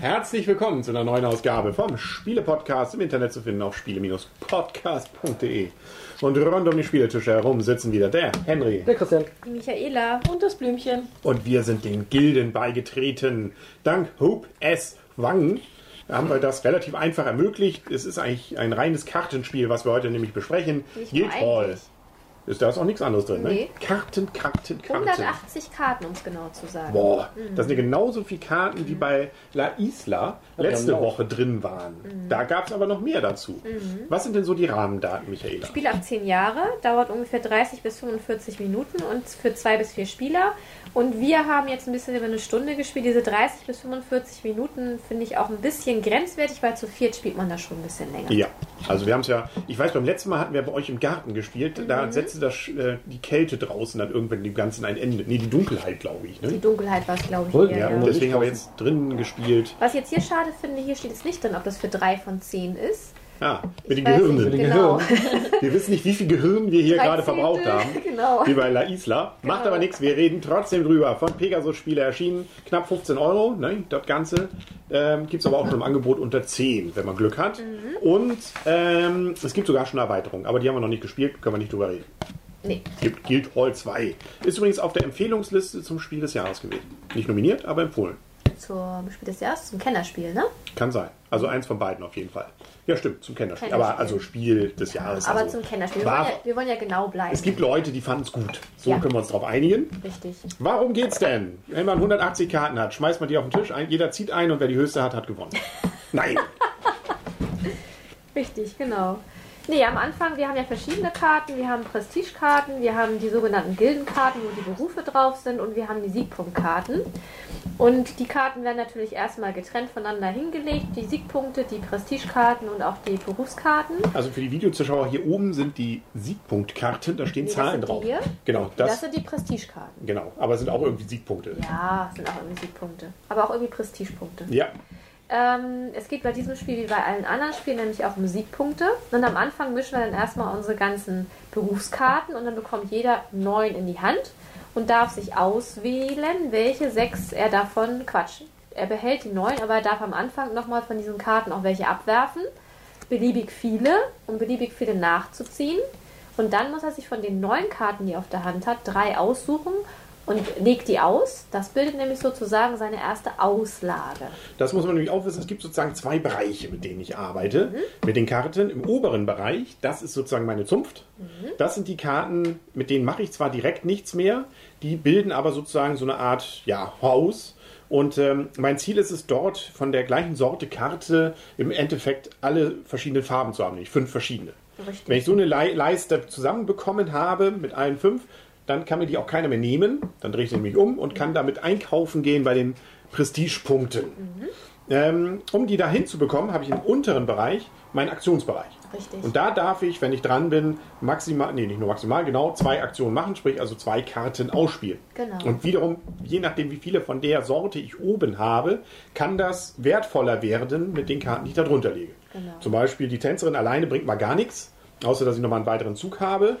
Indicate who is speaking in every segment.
Speaker 1: Herzlich willkommen zu einer neuen Ausgabe vom Spiele-Podcast im Internet zu finden auf spiele-podcast.de. Und rund um die Spieletische herum sitzen wieder der Henry
Speaker 2: Der Christian.
Speaker 3: Die Michaela.
Speaker 2: Und das Blümchen.
Speaker 1: und wir sind den Gilden beigetreten. Dank Hope S. Wang haben wir das relativ einfach ermöglicht. Es ist eigentlich ein reines Kartenspiel, was wir heute nämlich besprechen.
Speaker 3: Nicht nur
Speaker 1: Guildhall.
Speaker 3: eigentlich.
Speaker 1: Ist da ist auch nichts anderes drin, ne?
Speaker 3: Nee.
Speaker 1: Karten, Karten, Karten.
Speaker 3: 180 Karten, um es genau zu sagen.
Speaker 1: Boah, das sind ja genauso viele Karten, wie bei La Isla letzte
Speaker 2: Ja.
Speaker 1: Woche drin waren. Da gab es aber noch mehr dazu. Was sind denn so die Rahmendaten, Michaela?
Speaker 3: Spiel ab 10 Jahre, dauert ungefähr 30 bis 45 Minuten und für zwei bis vier Spieler. Und wir haben jetzt ein bisschen über eine Stunde gespielt. Diese 30 bis 45 Minuten finde ich auch ein bisschen grenzwertig, weil zu viert spielt man da schon ein bisschen länger.
Speaker 1: Ja, also wir haben es ja, ich weiß, beim letzten Mal hatten wir bei euch im Garten gespielt, da setzte das, äh, die Kälte draußen dann irgendwann dem Ganzen ein Ende. Nee, die Dunkelheit, glaube ich.
Speaker 3: Die
Speaker 1: Ne?
Speaker 3: Dunkelheit war es, glaube ich,
Speaker 2: Wohl,
Speaker 3: eher.
Speaker 1: Ja,
Speaker 3: Ja.
Speaker 1: und deswegen haben wir jetzt drinnen gespielt.
Speaker 3: Was ich jetzt hier schade finde, hier steht es nicht drin, ob das für drei von zehn ist.
Speaker 1: Ah, mit den
Speaker 3: Ich
Speaker 1: Gehirnen.
Speaker 3: nicht, genau.
Speaker 1: Wir wissen nicht, wie viel Gehirn wir hier gerade verbraucht haben.
Speaker 3: genau.
Speaker 1: Wie bei La Isla. Macht
Speaker 3: Genau.
Speaker 1: aber nichts, wir reden trotzdem drüber. Von Pegasus Spiele erschienen, knapp 15 Euro, ne, das Ganze. Ähm, gibt es aber auch schon im Angebot unter 10, wenn man Glück hat.
Speaker 3: Mhm.
Speaker 1: Und ähm, es gibt sogar schon Erweiterungen, aber die haben wir noch nicht gespielt, können wir nicht drüber reden.
Speaker 3: Nee.
Speaker 1: Gibt Guild Hall 2. Ist übrigens auf der Empfehlungsliste zum Spiel des Jahres gewesen. Nicht nominiert, aber empfohlen.
Speaker 3: Zum Spiel des Jahres, zum Kennerspiel, ne?
Speaker 1: Kann sein. Also eins von beiden auf jeden Fall. Ja, stimmt, zum Kennerspiel.
Speaker 3: Kennerspiel.
Speaker 1: Aber also Spiel des Jahres.
Speaker 3: Aber
Speaker 1: also
Speaker 3: zum Kennerspiel. Wir wollen, ja, wir wollen ja genau bleiben.
Speaker 1: Es gibt Leute, die fanden es gut. So
Speaker 3: Ja.
Speaker 1: können wir uns darauf einigen.
Speaker 3: Richtig.
Speaker 1: Warum geht's denn? Wenn man 180 Karten hat, schmeißt man die auf den Tisch, ein, jeder zieht ein und wer die höchste hat, hat gewonnen. Nein.
Speaker 3: Richtig, genau. Nee, am Anfang, wir haben ja verschiedene Karten. Wir haben Prestigekarten, wir haben die sogenannten Gildenkarten, wo die Berufe drauf sind und wir haben die Siegpunktkarten. Und die Karten werden natürlich erstmal getrennt voneinander hingelegt. Die Siegpunkte, die Prestigekarten und auch die Berufskarten.
Speaker 1: Also für die Videozuschauer hier oben sind die Siegpunktkarten, da stehen
Speaker 3: Nee,
Speaker 1: Zahlen drauf.
Speaker 3: hier.
Speaker 1: Genau,
Speaker 3: Das,
Speaker 1: das,
Speaker 3: sind die Prestigekarten.
Speaker 1: genau, aber es sind auch irgendwie Siegpunkte.
Speaker 3: Ja, sind auch irgendwie Siegpunkte. Aber auch irgendwie Prestigepunkte.
Speaker 1: Ja,
Speaker 3: Ähm, es geht bei diesem Spiel wie bei allen anderen Spielen nämlich auch um Siegpunkte. Und am Anfang mischen wir dann erstmal unsere ganzen Berufskarten und dann bekommt jeder neun in die Hand und darf sich auswählen, welche sechs er davon quatschen. Er behält die neun, aber er darf am Anfang nochmal von diesen Karten auch welche abwerfen. Beliebig viele, um beliebig viele nachzuziehen. Und dann muss er sich von den neun Karten, die er auf der Hand hat, drei aussuchen und legt die aus. Das bildet nämlich sozusagen seine erste Auslage.
Speaker 1: das muss man nämlich auch wissen. Es gibt sozusagen zwei Bereiche, mit denen ich arbeite. Mit den Karten im oberen Bereich, das ist sozusagen meine Zunft. Das sind die Karten, mit denen mache ich zwar direkt nichts mehr, die bilden aber sozusagen so eine Art ja, Haus. Und ähm, mein Ziel ist es dort von der gleichen Sorte Karte im Endeffekt alle verschiedenen Farben zu haben, nämlich fünf verschiedene.
Speaker 3: Richtig.
Speaker 1: Wenn ich so eine Le Leiste zusammenbekommen habe mit allen fünf, dann kann mir die auch keiner mehr nehmen. Dann drehe ich sie nämlich um und kann damit einkaufen gehen bei den Prestigepunkten. Ähm, um die da hinzubekommen, habe ich im unteren Bereich meinen Aktionsbereich.
Speaker 3: Richtig.
Speaker 1: Und da darf ich, wenn ich dran bin, maximal, nee, nicht nur maximal, genau zwei Aktionen machen, sprich also zwei Karten ausspielen.
Speaker 3: Genau.
Speaker 1: Und wiederum, je nachdem, wie viele von der Sorte ich oben habe, kann das wertvoller werden mit den Karten, die ich da drunter lege.
Speaker 3: Genau.
Speaker 1: Zum Beispiel die Tänzerin alleine bringt mal gar nichts, außer dass ich nochmal einen weiteren Zug habe.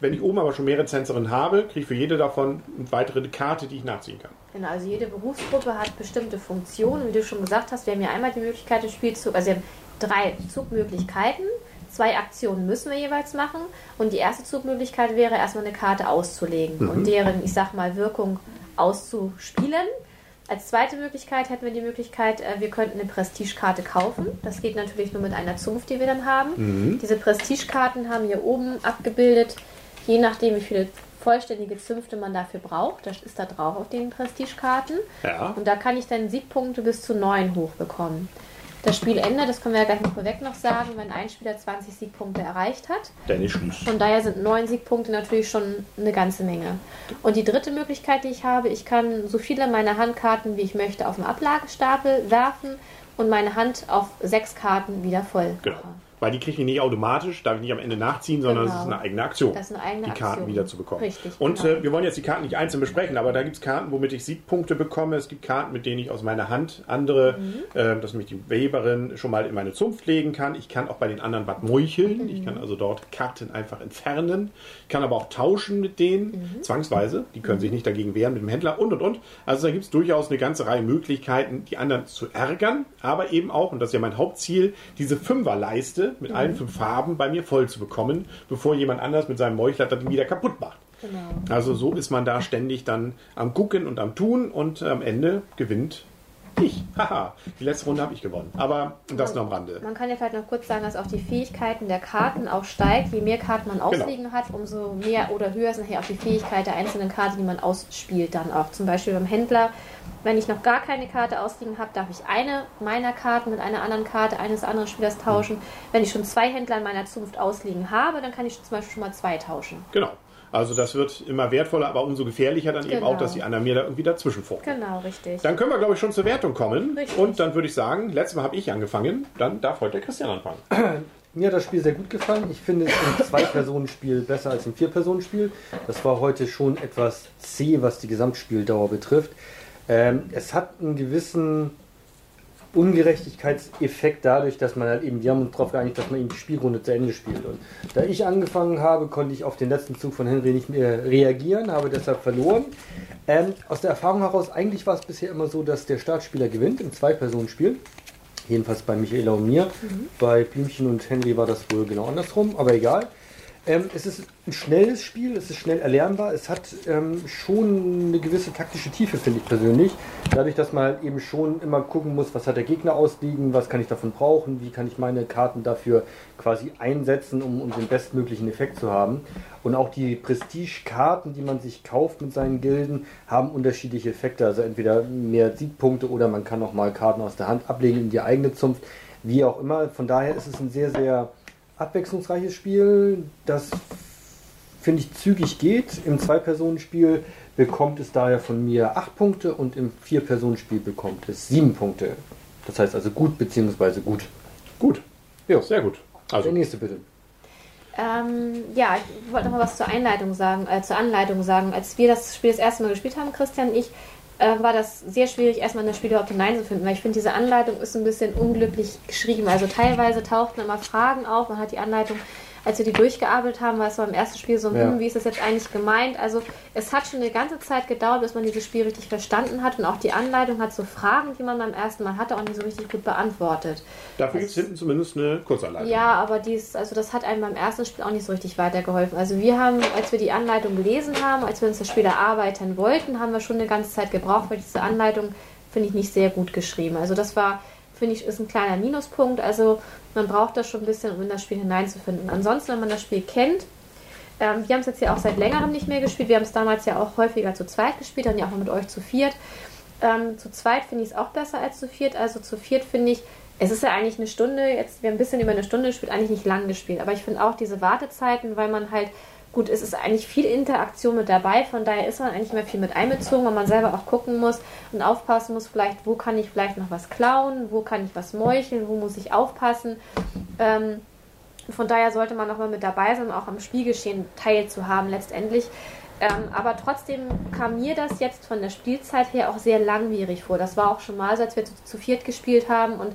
Speaker 1: Wenn ich oben aber schon mehrere Tänzerinnen habe, kriege ich für jede davon eine weitere Karte, die ich nachziehen kann.
Speaker 3: Genau, also jede Berufsgruppe hat bestimmte Funktionen. Wie du schon gesagt hast, wir haben ja einmal die Möglichkeit, im Spielzug, also wir haben drei Zugmöglichkeiten. Zwei Aktionen müssen wir jeweils machen. Und die erste Zugmöglichkeit wäre, erstmal eine Karte auszulegen und deren, ich sag mal, Wirkung auszuspielen. Als zweite Möglichkeit hätten wir die Möglichkeit, äh, wir könnten eine Prestigekarte kaufen. Das geht natürlich nur mit einer Zunft, die wir dann haben. Diese Prestigekarten haben hier oben abgebildet, je nachdem, wie viele vollständige Zünfte man dafür braucht. Das ist da drauf auf den Prestigekarten.
Speaker 1: Ja.
Speaker 3: Und da kann ich dann Siegpunkte bis zu 9 hochbekommen. Das Spielende, das können wir ja gleich mal vorweg noch sagen, wenn ein Spieler 20 Siegpunkte erreicht hat.
Speaker 1: Dann ist Schluss.
Speaker 3: Von daher sind neun Siegpunkte natürlich schon eine ganze Menge. Und die dritte Möglichkeit, die ich habe, ich kann so viele meiner Handkarten, wie ich möchte, auf den Ablagestapel werfen und meine Hand auf sechs Karten wieder voll
Speaker 1: Genau.
Speaker 3: machen.
Speaker 1: Weil die kriege ich nicht automatisch, darf ich nicht am Ende nachziehen, sondern
Speaker 3: Genau.
Speaker 1: es ist eine eigene Aktion,
Speaker 3: Das ist eine eigene
Speaker 1: die Karten
Speaker 3: Aktion.
Speaker 1: wieder zu bekommen.
Speaker 3: Richtig,
Speaker 1: Und
Speaker 3: genau.
Speaker 1: äh, wir wollen jetzt die Karten nicht einzeln besprechen, aber da gibt es Karten, womit ich Siegpunkte bekomme. Es gibt Karten, mit denen ich aus meiner Hand andere,
Speaker 3: Mhm.
Speaker 1: äh, das ist nämlich die Weberin, schon mal in meine Zunft legen kann. Ich kann auch bei den anderen was meucheln. Ich
Speaker 3: Mhm.
Speaker 1: kann also dort Karten einfach entfernen. Ich kann aber auch tauschen mit denen,
Speaker 3: Mhm.
Speaker 1: zwangsweise. Die können sich nicht dagegen wehren mit dem Händler und und und. Also da gibt es durchaus eine ganze Reihe Möglichkeiten, die anderen zu ärgern, aber eben auch, und das ist ja mein Hauptziel, diese Fünferleiste mit
Speaker 3: Mhm.
Speaker 1: allen fünf Farben bei mir voll zu bekommen, bevor jemand anders mit seinem Meuchler das wieder kaputt macht.
Speaker 3: Genau.
Speaker 1: Also so ist man da ständig dann am Gucken und am Tun und am Ende gewinnt ich. Haha, die letzte Runde habe ich gewonnen. Aber das nur am Rande.
Speaker 3: Man kann ja vielleicht noch kurz sagen, dass auch die Fähigkeiten der Karten auch steigt. Je mehr Karten man
Speaker 1: Genau.
Speaker 3: ausliegen hat, umso mehr oder höher ist nachher auch die Fähigkeit der einzelnen Karte, die man ausspielt dann auch. Zum Beispiel beim Händler, wenn ich noch gar keine Karte ausliegen habe, darf ich eine meiner Karten mit einer anderen Karte eines anderen Spielers tauschen. Wenn ich schon zwei Händler in meiner Zunft ausliegen habe, dann kann ich zum Beispiel schon mal zwei tauschen.
Speaker 1: Genau. Also das wird immer wertvoller, aber umso gefährlicher dann eben
Speaker 3: Genau.
Speaker 1: auch, dass die anderen mir da irgendwie dazwischen funken.
Speaker 3: Genau, richtig.
Speaker 1: Dann können wir, glaube ich, schon zur Wertung kommen.
Speaker 3: Richtig.
Speaker 1: Und dann würde ich sagen, letztes Mal habe ich angefangen, dann darf heute der Christian anfangen.
Speaker 2: Mir hat das Spiel sehr gut gefallen. Ich finde es im Zwei-Personen-Spiel besser als im Vier-Personen-Spiel. Das war heute schon etwas zäh, was die Gesamtspieldauer betrifft. Ähm, es hat einen gewissen Ungerechtigkeitseffekt dadurch, dass man halt eben, wir haben uns darauf geeinigt, dass man eben die Spielrunde zu Ende spielt. Und da ich angefangen habe, konnte ich auf den letzten Zug von Henry nicht mehr reagieren, habe deshalb verloren. Ähm, aus der Erfahrung heraus, eigentlich war es bisher immer so, dass der Startspieler gewinnt im Zwei-Personen-Spiel. Jedenfalls bei Michaela und mir. Bei Blümchen und Henry war das wohl genau andersrum, aber egal. Ähm, es ist ein schnelles Spiel, es ist schnell erlernbar, es hat ähm, schon eine gewisse taktische Tiefe, finde ich persönlich. Dadurch, dass man halt eben schon immer gucken muss, was hat der Gegner ausliegen, was kann ich davon brauchen, wie kann ich meine Karten dafür quasi einsetzen, um, um den bestmöglichen Effekt zu haben. Und auch die Prestige-Karten, die man sich kauft mit seinen Gilden, haben unterschiedliche Effekte. Also entweder mehr Siegpunkte oder man kann auch mal Karten aus der Hand ablegen in die eigene Zunft. Wie auch immer. Von daher ist es ein sehr, sehr abwechslungsreiches Spiel, das finde ich zügig geht. Im Zwei-Personen-Spiel bekommt es daher von mir 8 Punkte und im Vier-Personen-Spiel bekommt es 7 Punkte. Das heißt also gut bzw. gut.
Speaker 1: Gut.
Speaker 2: Ja.
Speaker 1: Sehr gut. Also,
Speaker 2: Der nächste bitte.
Speaker 3: Ähm, ja, ich wollte noch mal was zur Einleitung sagen, äh, zur Anleitung sagen. Als wir das Spiel das erste Mal gespielt haben, Christian und ich, äh, war das sehr schwierig, erstmal in das Spiel überhaupt hineinzufinden, weil ich finde, diese Anleitung ist ein bisschen unglücklich geschrieben. Also teilweise tauchten immer Fragen auf, man hat die Anleitung, als wir die durchgearbeitet haben, war es so im ersten Spiel so,
Speaker 2: Ja.
Speaker 3: hm, wie ist das jetzt eigentlich gemeint? Also es hat schon eine ganze Zeit gedauert, bis man dieses Spiel richtig verstanden hat und auch die Anleitung hat so Fragen, die man beim ersten Mal hatte, auch nicht so richtig gut beantwortet.
Speaker 1: dafür gibt es hinten zumindest eine Kurzanleitung.
Speaker 3: Ja, aber dies, also das hat einem beim ersten Spiel auch nicht so richtig weitergeholfen. Also wir haben, als wir die Anleitung gelesen haben, als wir uns das Spiel erarbeiten wollten, haben wir schon eine ganze Zeit gebraucht, weil diese Anleitung finde ich nicht sehr gut geschrieben. Also das war, finde ich, ist ein kleiner Minuspunkt. Also man braucht das schon ein bisschen, um in das Spiel hineinzufinden. Ansonsten, wenn man das Spiel kennt, ähm, wir haben es jetzt ja auch seit längerem nicht mehr gespielt. Wir haben es damals ja auch häufiger zu zweit gespielt, dann ja auch mit euch zu viert. Ähm, zu zweit finde ich es auch besser als zu viert. Also zu viert finde ich, es ist ja eigentlich eine Stunde, jetzt wir haben ein bisschen über eine Stunde gespielt, eigentlich nicht lang gespielt. Aber ich finde auch diese Wartezeiten, weil man halt, gut, es ist eigentlich viel Interaktion mit dabei, von daher ist man eigentlich mehr viel mit einbezogen, weil man selber auch gucken muss und aufpassen muss, vielleicht, wo kann ich vielleicht noch was klauen, wo kann ich was meucheln, wo muss ich aufpassen. Ähm, von daher sollte man nochmal mit dabei sein, auch am Spielgeschehen teilzuhaben letztendlich. Ähm, aber trotzdem kam mir das jetzt von der Spielzeit her auch sehr langwierig vor. Das war auch schon mal so, als wir zu, zu viert gespielt haben und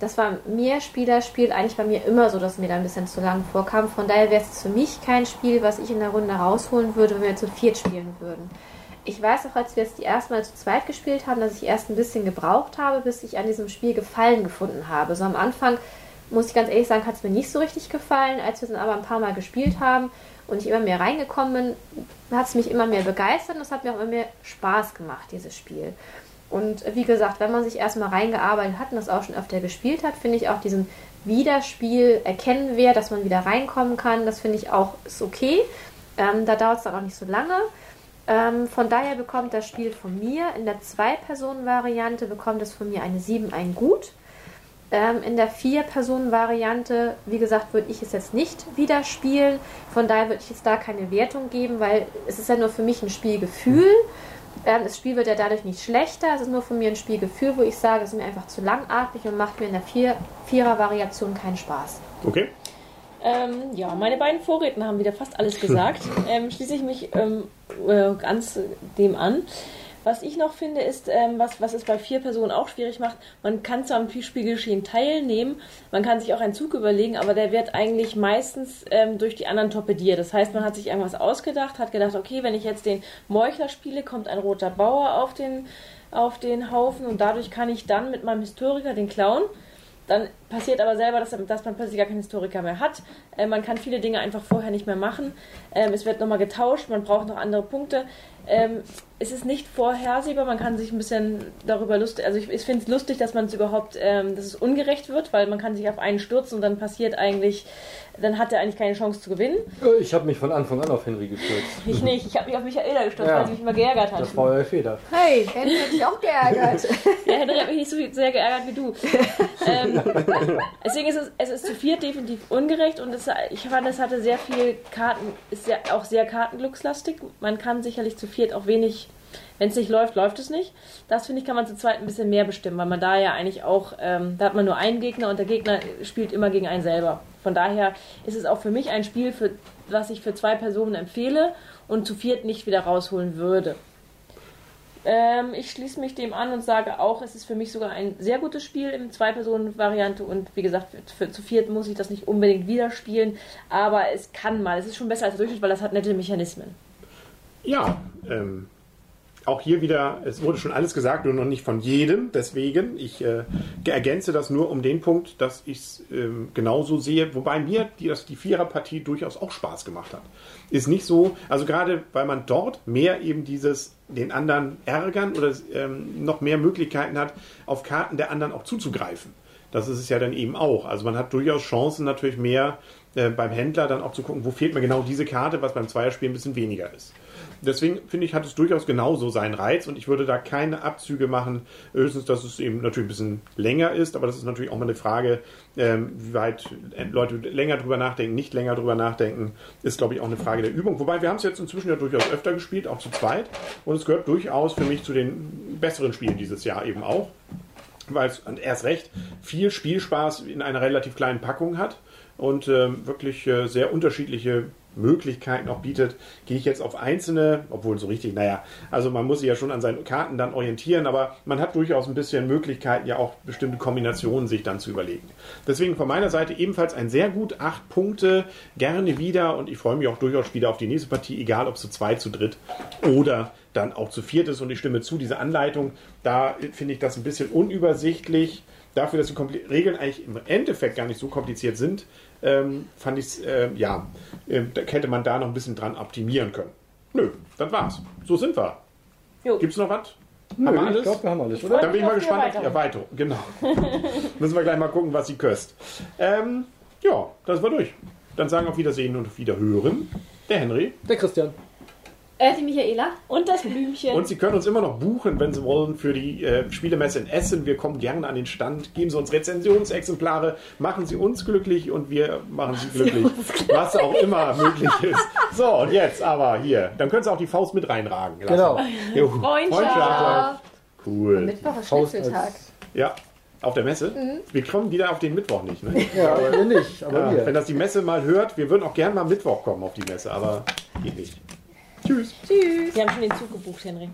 Speaker 3: das war mehr Spielerspiel eigentlich bei mir immer so, dass mir da ein bisschen zu lang vorkam. Von daher wäre es für mich kein Spiel, was ich in der Runde rausholen würde, wenn wir zu viert spielen würden. Ich weiß auch, als wir es die erste Mal zu zweit gespielt haben, dass ich erst ein bisschen gebraucht habe, bis ich an diesem Spiel Gefallen gefunden habe. So am Anfang, muss ich ganz ehrlich sagen, hat es mir nicht so richtig gefallen. Als wir es dann aber ein paar Mal gespielt haben und ich immer mehr reingekommen bin, hat es mich immer mehr begeistert und es hat mir auch immer mehr Spaß gemacht, dieses Spiel. Und wie gesagt, wenn man sich erstmal reingearbeitet hat und das auch schon öfter gespielt hat, finde ich auch diesen Wiederspiel erkennen wer, dass man wieder reinkommen kann, das finde ich auch ist okay. Ähm, da dauert es dann auch nicht so lange. Ähm, von daher bekommt das Spiel von mir in der Zwei-Personen-Variante bekommt es von mir eine 7, ein Gut. Ähm, in der Vier-Personen-Variante, wie gesagt, würde ich es jetzt nicht wieder spielen. Von daher würde ich jetzt da keine Wertung geben, weil es ist ja nur für mich ein Spielgefühl. Ähm, das Spiel wird ja dadurch nicht schlechter. Es ist nur von mir ein Spielgefühl, wo ich sage, es ist mir einfach zu langatmig und macht mir in der Vier Vierer-Variation keinen Spaß.
Speaker 1: Okay.
Speaker 4: Ähm, ja, meine beiden Vorredner haben wieder fast alles gesagt. ähm, schließe ich mich ähm, äh, ganz dem an. Was ich noch finde, ist, ähm, was, was es bei vier Personen auch schwierig macht, man kann zwar am Spielgeschehen teilnehmen, man kann sich auch einen Zug überlegen, aber der wird eigentlich meistens ähm, durch die anderen torpediert. Das heißt, man hat sich irgendwas ausgedacht, hat gedacht, okay, wenn ich jetzt den Meuchler spiele, kommt ein roter Bauer auf den, auf den Haufen und dadurch kann ich dann mit meinem Historiker den klauen. Dann passiert aber selber, dass, dass man plötzlich gar keinen Historiker mehr hat. Äh, man kann viele Dinge einfach vorher nicht mehr machen. Ähm, es wird nochmal getauscht, man braucht noch andere Punkte. Ähm, es ist nicht vorhersehbar, man kann sich ein bisschen darüber lustig, also ich, ich finde es lustig, dass man es überhaupt, ähm, dass es ungerecht wird, weil man kann sich auf einen stürzen und dann passiert eigentlich, dann hat er eigentlich keine Chance zu gewinnen.
Speaker 2: Äh, Ich habe mich von Anfang an auf Henry gestürzt.
Speaker 4: Ich nicht, ich habe mich auf Michaela gestürzt,
Speaker 2: Ja.
Speaker 4: weil sie mich immer geärgert hat.
Speaker 2: Das war euer Fehler.
Speaker 3: Hey, Henry hat dich auch geärgert.
Speaker 4: Ja, Henry hat mich nicht so sehr geärgert wie du. ähm, deswegen ist es, es ist zu viert definitiv ungerecht und es, ich fand, es hatte sehr viel Karten, ist sehr, auch sehr kartenglückslastig. Man kann sicherlich zu viert auch wenig, wenn es nicht läuft, läuft es nicht. Das finde ich, kann man zu zweit ein bisschen mehr bestimmen, weil man da ja eigentlich auch, ähm, da hat man nur einen Gegner und der Gegner spielt immer gegen einen selber. Von daher ist es auch für mich ein Spiel, für, was ich für zwei Personen empfehle und zu viert nicht wieder rausholen würde. Ähm, ich schließe mich dem an und sage auch, es ist für mich sogar ein sehr gutes Spiel in Zwei-Personen-Variante und wie gesagt, für, für zu viert muss ich das nicht unbedingt wieder spielen, aber es kann mal. Es ist schon besser als der Durchschnitt, weil das hat nette Mechanismen.
Speaker 1: Ja, ähm, auch hier wieder, es wurde schon alles gesagt, nur noch nicht von jedem. Deswegen, ich äh, ergänze das nur um den Punkt, dass ich es ähm, genauso sehe. Wobei mir die, das, die Viererpartie durchaus auch Spaß gemacht hat. Ist nicht so, also gerade weil man dort mehr eben dieses den anderen ärgern oder ähm, noch mehr Möglichkeiten hat, auf Karten der anderen auch zuzugreifen. Das ist es ja dann eben auch. Also man hat durchaus Chancen natürlich mehr äh, beim Händler dann auch zu gucken, wo fehlt mir genau diese Karte, was beim Zweierspiel ein bisschen weniger ist. Deswegen finde ich, hat es durchaus genauso seinen Reiz und ich würde da keine Abzüge machen. Höchstens, dass es eben natürlich ein bisschen länger ist, aber das ist natürlich auch mal eine Frage, ähm, wie weit Leute länger drüber nachdenken, nicht länger drüber nachdenken, ist glaube ich auch eine Frage der Übung. Wobei wir haben es jetzt inzwischen ja durchaus öfter gespielt, auch zu zweit und es gehört durchaus für mich zu den besseren Spielen dieses Jahr eben auch weil es erst recht viel Spielspaß in einer relativ kleinen Packung hat und ähm, wirklich äh, sehr unterschiedliche Möglichkeiten auch bietet, gehe ich jetzt auf einzelne, obwohl so richtig, naja, also man muss sich ja schon an seinen Karten dann orientieren, aber man hat durchaus ein bisschen Möglichkeiten, ja auch bestimmte Kombinationen sich dann zu überlegen. Deswegen von meiner Seite ebenfalls ein sehr gut, acht Punkte, gerne wieder und ich freue mich auch durchaus wieder auf die nächste Partie, egal ob zu zweit, zu dritt oder dann auch zu viert ist und ich stimme zu, diese Anleitung, da finde ich das ein bisschen unübersichtlich. Dafür, dass die Regeln eigentlich im Endeffekt gar nicht so kompliziert sind, ähm, fand ich es, äh, ja, äh, da hätte man da noch ein bisschen dran optimieren können. Nö, das war's. So sind wir.
Speaker 4: Jo.
Speaker 1: Gibt's noch was?
Speaker 2: Nö,
Speaker 1: Haben wir
Speaker 2: ich
Speaker 1: alles?
Speaker 2: glaube, wir haben alles, oder?
Speaker 1: Dann bin ich mal gespannt auf die Erweiterung. Genau. Müssen wir gleich mal gucken, was sie köst. Ähm, ja, das war durch. Dann sagen auf Wiedersehen und auf Wiederhören. Der Henry.
Speaker 2: Der Christian.
Speaker 3: Äh, die Michaela?
Speaker 4: Und das Blümchen.
Speaker 1: Und Sie können uns immer noch buchen, wenn Sie wollen, für die äh, Spielemesse in Essen. Wir kommen gerne an den Stand, geben Sie uns Rezensionsexemplare, machen Sie uns glücklich und wir machen Sie glücklich, was auch immer möglich ist. So, und jetzt aber hier, dann können Sie auch die Faust mit reinragen. lassen.
Speaker 2: Genau.
Speaker 1: Jo,
Speaker 4: Freundschaft.
Speaker 1: Cool.
Speaker 3: Mittwoch ist Schnitzeltag.
Speaker 1: Ja, auf der Messe. Wir kommen wieder auf den Mittwoch nicht. Ne?
Speaker 2: Ja, wir nicht, aber
Speaker 1: Ja, wenn das die Messe mal hört, wir würden auch gerne mal Mittwoch kommen auf die Messe, aber geht nicht. Tschüss.
Speaker 4: Sie haben schon den Zug gebucht, Henry.